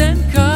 and cartwheels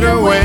Away.